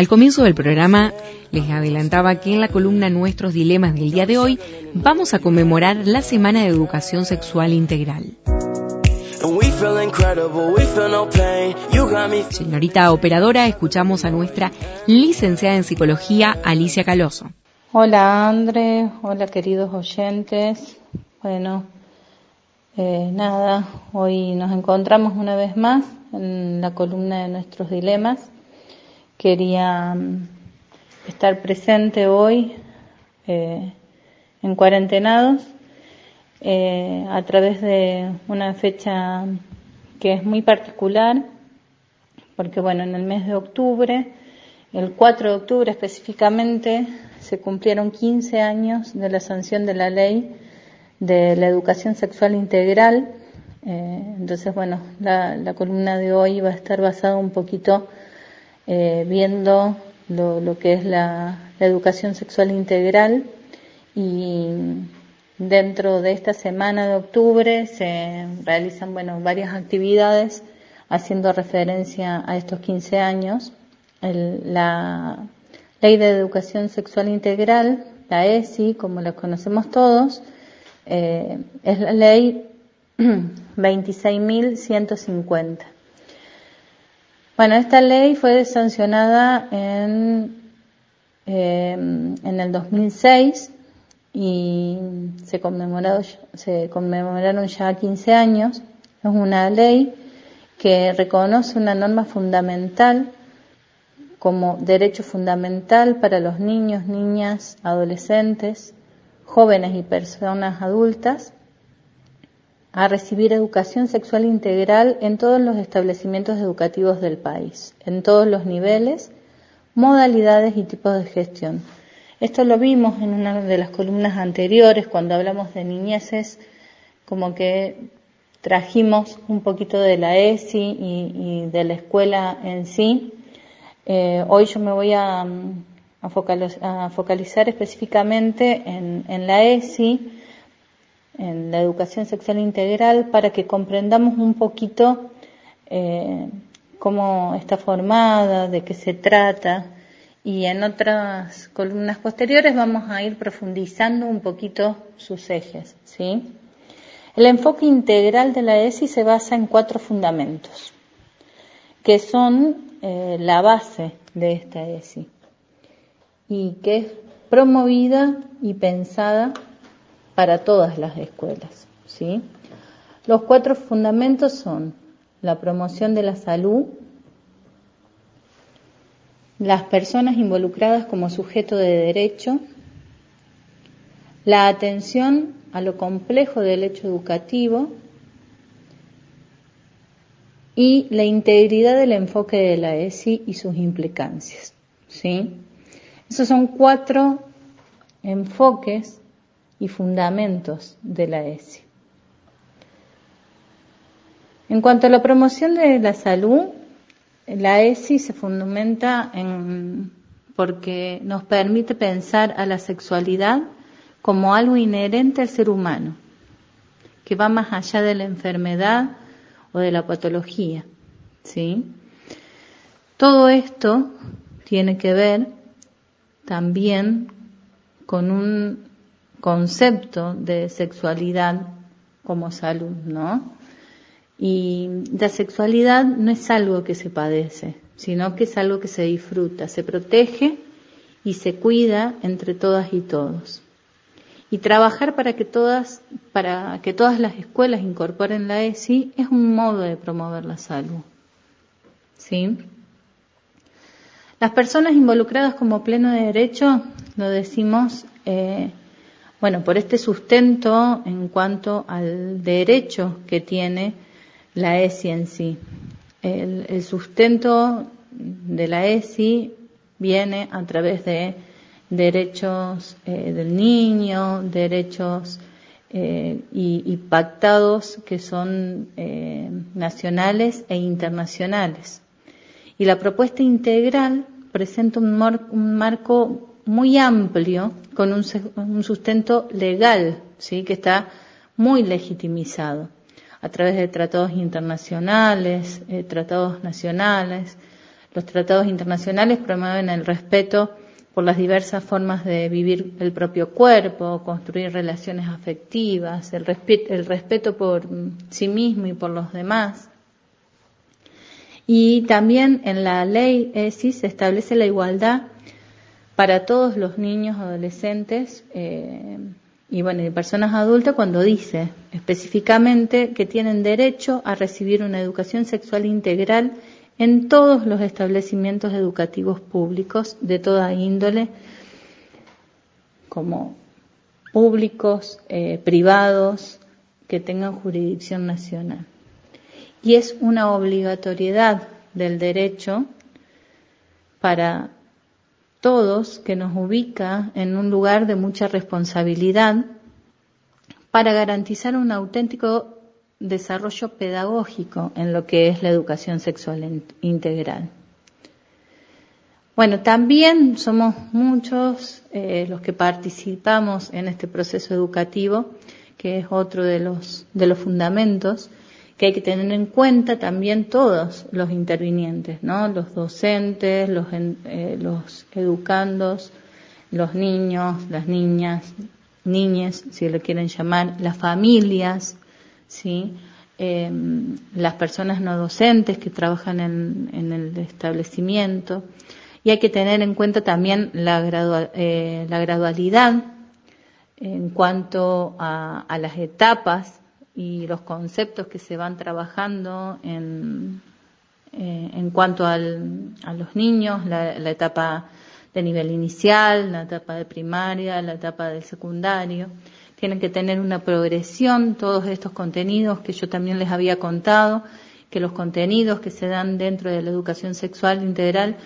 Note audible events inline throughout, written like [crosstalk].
Al comienzo del programa les adelantaba que en la columna Nuestros Dilemas del día de hoy vamos a conmemorar la Semana de Educación Sexual Integral. Señorita operadora, escuchamos a nuestra licenciada en psicología, Alicia Caloso. Hola André, hola queridos oyentes. Bueno, eh, nada, hoy nos encontramos una vez más en la columna de nuestros dilemas quería mm, estar presente hoy eh, en cuarentenados eh, a través de una fecha que es muy particular, porque bueno, en el mes de octubre, el 4 de octubre específicamente, se cumplieron 15 años de la sanción de la ley de la educación sexual integral. Eh, entonces, bueno, la, la columna de hoy va a estar basada un poquito eh, viendo lo, que es la, educación sexual integral y dentro de esta semana de octubre se realizan bueno, varias actividades haciendo referencia a estos 15 años. la Ley de Educación Sexual Integral, la ESI, como la conocemos todos, eh, es la ley [clears throat] 26.150. Bueno, esta ley fue sancionada en, em, en el 2006 y se, conmemorado, se conmemoraron ya 15 años. Es una ley que reconoce una norma fundamental como derecho fundamental para los niños, niñas, adolescentes, jóvenes y personas adultas a recibir educación sexual integral en todos los establecimientos educativos del país, en todos los niveles, modalidades y tipos de gestión. Esto lo vimos en una de las columnas anteriores cuando hablamos de niñeces, como que trajimos un poquito de la ESI y, de la escuela en sí. Eh, hoy yo me voy a, focalizar, específicamente en, en la ESI en la educación sexual integral para que comprendamos un poquito eh, cómo está formada, de qué se trata y en otras columnas posteriores vamos a ir profundizando un poquito sus ejes, ¿sí? El enfoque integral de la ESI se basa en cuatro fundamentos, que son eh, la base de esta ESI y que es promovida y pensada para todas las escuelas. ¿sí? Los cuatro fundamentos son la promoción de la salud, las personas involucradas como sujeto de derecho, la atención a lo complejo del hecho educativo y la integridad del enfoque de la ESI y sus implicancias. ¿sí? Esos son cuatro enfoques y fundamentos de la ESI. En cuanto a la promoción de la salud, la ESI se fundamenta en porque nos permite pensar a la sexualidad como algo inherente al ser humano, que va más allá de la enfermedad o de la patología, ¿sí? Todo esto tiene que ver también con un concepto de sexualidad como salud, ¿no? Y la sexualidad no es algo que se padece, sino que es algo que se disfruta, se protege y se cuida entre todas y todos. Y trabajar para que todas, para que todas las escuelas incorporen la ESI es un modo de promover la salud. ¿Sí? Las personas involucradas como pleno de derecho, lo decimos, eh, bueno, por este sustento en cuanto al derecho que tiene la ESI en sí. El, sustento de la ESI viene a través de derechos eh, del niño, derechos eh, y, pactados que son eh, nacionales e internacionales. Y la propuesta integral presenta un, un marco muy amplio con un, sustento legal, ¿sí? que está muy legitimizado a través de tratados internacionales, eh, tratados nacionales, Los tratados internacionales promueven el respeto por las diversas formas de vivir el propio cuerpo, construir relaciones afectivas, el, el respeto por sí mismo y por los demás. Y también en la ley ESI se establece la igualdad para todos los niños, adolescentes eh, y bueno, y personas adultas cuando dice específicamente que tienen derecho a recibir una educación sexual integral en todos los establecimientos educativos públicos de toda índole, como públicos, eh, privados, que tengan jurisdicción nacional. Y es una obligatoriedad del derecho para todos que nos ubica en un lugar de mucha responsabilidad para garantizar un auténtico desarrollo pedagógico en lo que es la educación sexual integral. Bueno, también somos muchos eh, los que participamos en este proceso educativo, que es otro de los, de los fundamentos que hay que tener en cuenta también todos los intervinientes, ¿no? Los docentes, los, eh, educandos, los niños, las niñas, niñas, si lo quieren llamar, las familias, ¿sí? Em, las personas no docentes que trabajan en, el establecimiento. Y hay que tener en cuenta también la, eh, la gradualidad en cuanto a, las etapas y los conceptos que se van trabajando en, eh, en cuanto al, a los niños, la, la, etapa de nivel inicial, la etapa de primaria, la etapa del secundario. Tienen que tener una progresión, todos estos contenidos que yo también les había contado, que los contenidos que se dan dentro de la educación sexual integral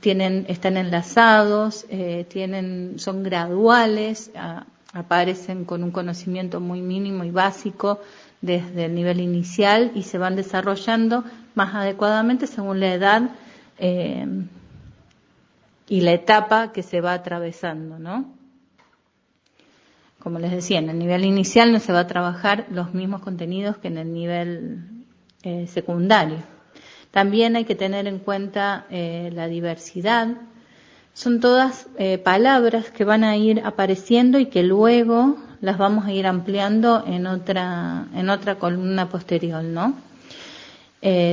tienen, están enlazados, eh, tienen, son graduales, aparecen con un conocimiento muy mínimo y básico desde el nivel inicial y se van desarrollando más adecuadamente según la edad eh, y la etapa que se va atravesando, ¿no? como les decía, en el nivel inicial no se va a trabajar los mismos contenidos que en el nivel eh, secundario. También hay que tener en cuenta eh, la diversidad. Son todas eh, palabras que van a ir apareciendo y que luego las vamos a ir ampliando en otra, en otra columna posterior, ¿no?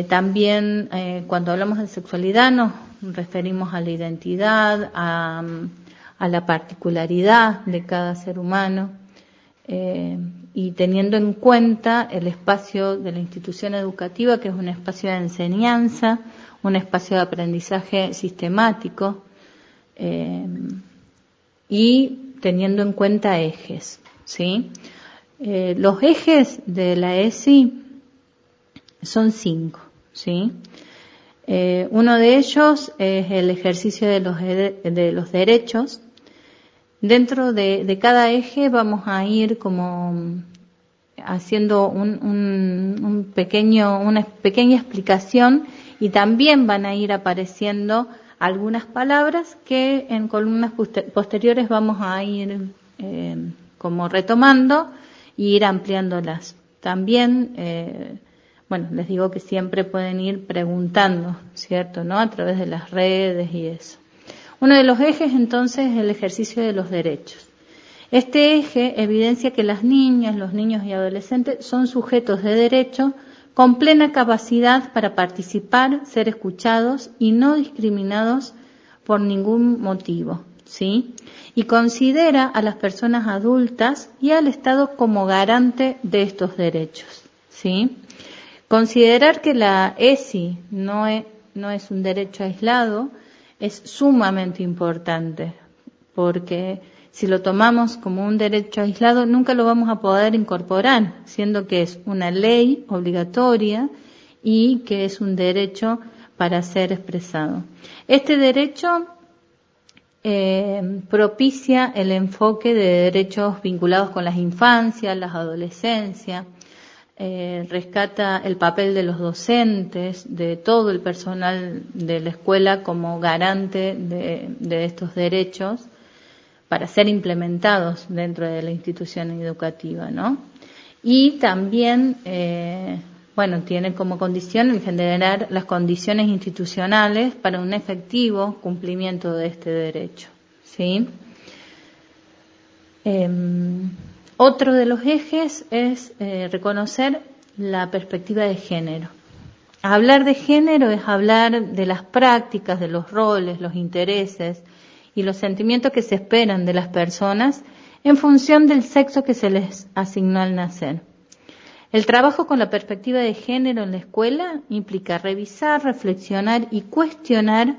también cuando hablamos de sexualidad nos referimos a la identidad, a la particularidad de cada ser humano eh, y teniendo en cuenta el espacio de la institución educativa, que es un espacio de enseñanza, un espacio de aprendizaje sistemático eh, y teniendo en cuenta ejes, ¿sí? Eh, los ejes de la ESI son cinco, ¿sí? uno de ellos es el ejercicio de los, de los derechos, Dentro de, cada eje vamos a ir como haciendo un, pequeño, una pequeña explicación y también van a ir apareciendo algunas palabras que en columnas posteriores vamos a ir eh, como retomando y ir ampliándolas. También, eh, bueno, les digo que siempre pueden ir preguntando, ¿cierto? ¿No? A través de las redes y eso. Uno de los ejes entonces es el ejercicio de los derechos. Este eje evidencia que las niñas, los niños y adolescentes son sujetos de derecho con plena capacidad para participar, ser escuchados y no discriminados por ningún motivo, ¿sí? Y considera a las personas adultas y al Estado como garante de estos derechos, ¿sí? Considerar que la ESI no es, no es un derecho aislado, es sumamente importante, porque si lo tomamos como un derecho aislado, nunca lo vamos a poder incorporar, siendo que es una ley obligatoria y que es un derecho para ser expresado. Este derecho eh, propicia el enfoque de derechos vinculados con las infancias, las adolescencias, eh, rescata el papel de los docentes, de todo el personal de la escuela como garante de, estos derechos para ser implementados dentro de la institución educativa, ¿no? Y también eh, bueno, tiene como condición el generar las condiciones institucionales para un efectivo cumplimiento de este derecho. ¿sí? Em, otro de los ejes es eh, reconocer la perspectiva de género. Hablar de género es hablar de las prácticas, de los roles, los intereses y los sentimientos que se esperan de las personas en función del sexo que se les asignó al nacer. El trabajo con la perspectiva de género en la escuela implica revisar, reflexionar y cuestionar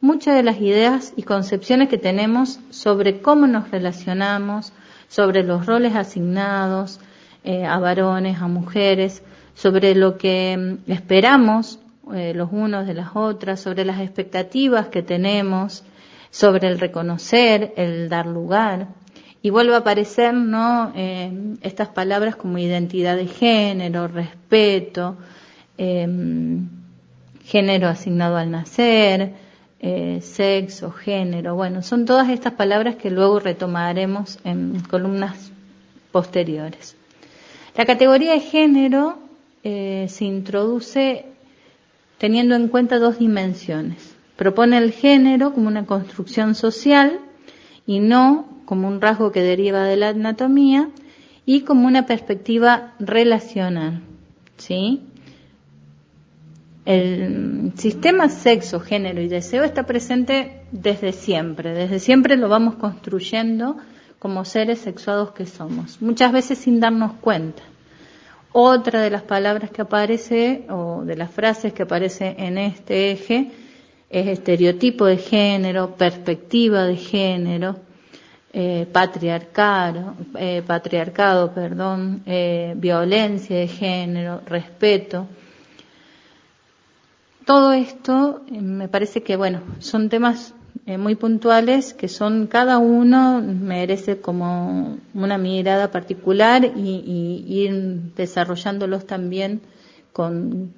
muchas de las ideas y concepciones que tenemos sobre cómo nos relacionamos, sobre los roles asignados eh, a varones, a mujeres, sobre lo que mm, esperamos eh, los unos de las otras, sobre las expectativas que tenemos, sobre el reconocer, el dar lugar. Y vuelve a aparecer, ¿no? Eh, estas palabras como identidad de género, respeto, em, género asignado al nacer, eh, sexo, género. Bueno, son todas estas palabras que luego retomaremos en columnas posteriores. La categoría de género eh, se introduce teniendo en cuenta dos dimensiones. Propone el género como una construcción social y no como un rasgo que deriva de la anatomía y como una perspectiva relacional. ¿sí? El sistema sexo, género y deseo está presente desde siempre. Desde siempre lo vamos construyendo como seres sexuados que somos, muchas veces sin darnos cuenta. Otra de las palabras que aparece o de las frases que aparece en este eje es estereotipo de género, perspectiva de género, eh, patriarcado, eh, patriarcado, perdón, eh, violencia de género, respeto. Todo esto me parece que, bueno, son temas muy puntuales que son cada uno merece como una mirada particular y, ir desarrollándolos también con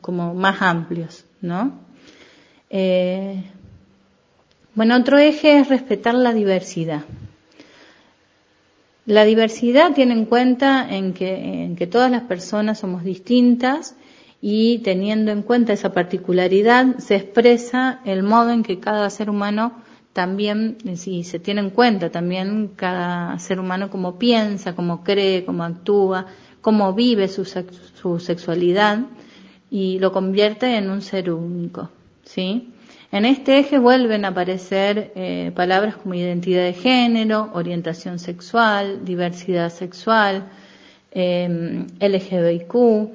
como más amplios, ¿no? Eh, bueno, otro eje es respetar la diversidad. La diversidad tiene en cuenta en que, en que todas las personas somos distintas y teniendo en cuenta esa particularidad se expresa el modo en que cada ser humano también, si se tiene en cuenta también cada ser humano cómo piensa, cómo cree, cómo actúa, cómo vive su sexualidad y lo convierte en un ser único, ¿sí? En este eje vuelven a aparecer eh, palabras como identidad de género, orientación sexual, diversidad sexual, eh, LGBTQ,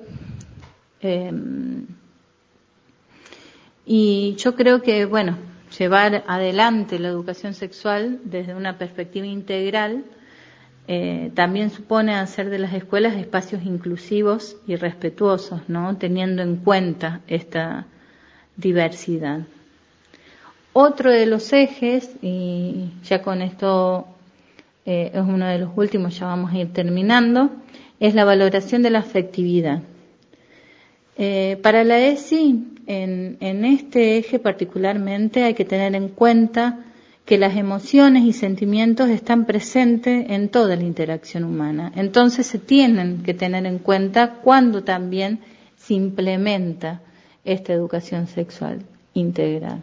Em, y yo creo que, bueno, llevar adelante la educación sexual desde una perspectiva integral eh, también supone hacer de las escuelas espacios inclusivos y respetuosos, ¿no? Teniendo en cuenta esta diversidad. Otro de los ejes, y ya con esto eh, es uno de los últimos, ya vamos a ir terminando, es la valoración de la afectividad. Eh, para la ESI, en, en este eje particularmente hay que tener en cuenta que las emociones y sentimientos están presentes en toda la interacción humana. Entonces se tienen que tener en cuenta cuando también se implementa esta educación sexual integral.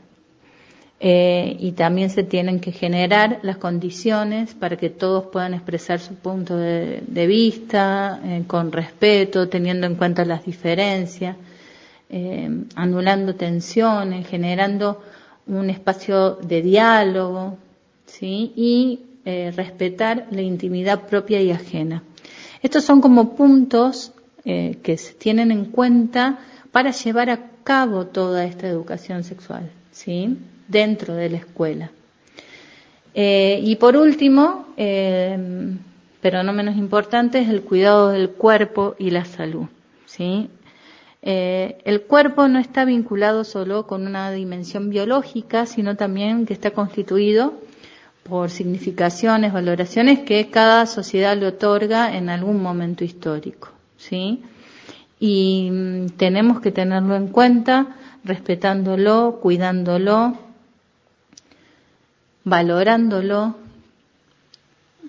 Eh, y también se tienen que generar las condiciones para que todos puedan expresar su punto de, vista eh, con respeto, teniendo en cuenta las diferencias, eh, anulando tensiones, generando un espacio de diálogo, ¿sí? Y respetar la intimidad propia y ajena. Estos son como puntos que se tienen en cuenta para llevar a cabo toda esta educación sexual, ¿sí? dentro de la escuela. Eh, y por último, eh, pero no menos importante, es el cuidado del cuerpo y la salud. ¿sí? Eh, el cuerpo no está vinculado solo con una dimensión biológica, sino también que está constituido por significaciones, valoraciones que cada sociedad le otorga en algún momento histórico. ¿sí? Y mm, tenemos que tenerlo en cuenta, respetándolo, cuidándolo, valorándolo,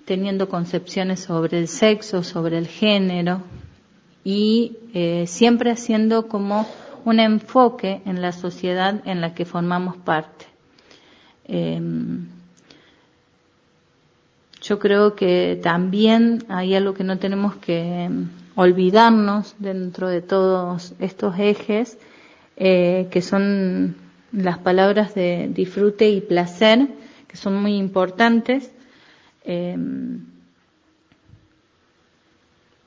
teniendo concepciones sobre el sexo, sobre el género y eh, siempre haciendo como un enfoque en la sociedad en la que formamos parte. Em, yo creo que también hay algo que no tenemos que em, olvidarnos dentro de todos estos ejes, eh, que son las palabras de disfrute y placer, que son muy importantes. Em,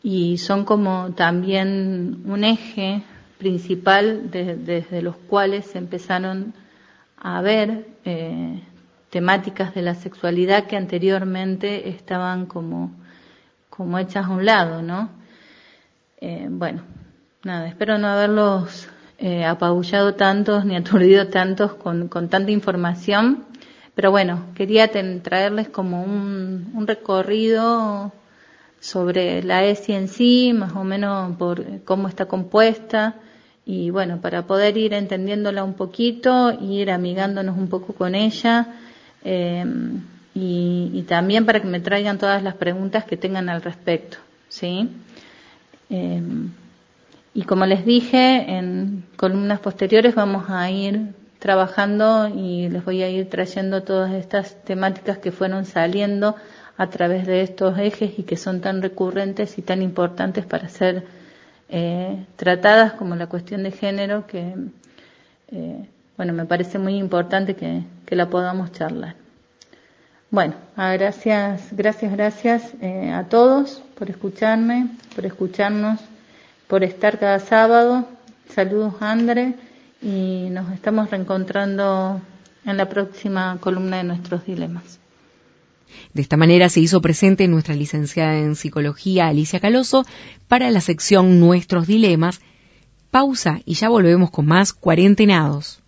y son como también un eje principal desde los cuales se empezaron a ver eh, temáticas de la sexualidad que anteriormente estaban como, como hechas a un lado, ¿no? Eh, bueno, nada, espero no haberlos eh, apabullado tantos ni [laughs] aturdido tantos con, tanta información, pero bueno, quería traerles como un, un recorrido sobre la ESI en sí, más o menos por cómo está compuesta y bueno, para poder ir entendiéndola un poquito, ir amigándonos un poco con ella eh, y, también para que me traigan todas las preguntas que tengan al respecto, ¿sí? Eh, y como les dije, en columnas posteriores vamos a ir trabajando y les voy a ir trayendo todas estas temáticas que fueron saliendo a través de estos ejes y que son tan recurrentes y tan importantes para ser eh, tratadas como la cuestión de género que, eh, bueno, me parece muy importante que, la podamos charlar. Bueno, ah, gracias, gracias, gracias eh, a todos por escucharme, por escucharnos, por estar cada sábado. Saludos, André, y nos estamos reencontrando en la próxima columna de nuestros dilemas. De esta manera se hizo presente nuestra licenciada en psicología Alicia Caloso para la sección Nuestros Dilemas. Pausa y ya volvemos con más cuarentenados.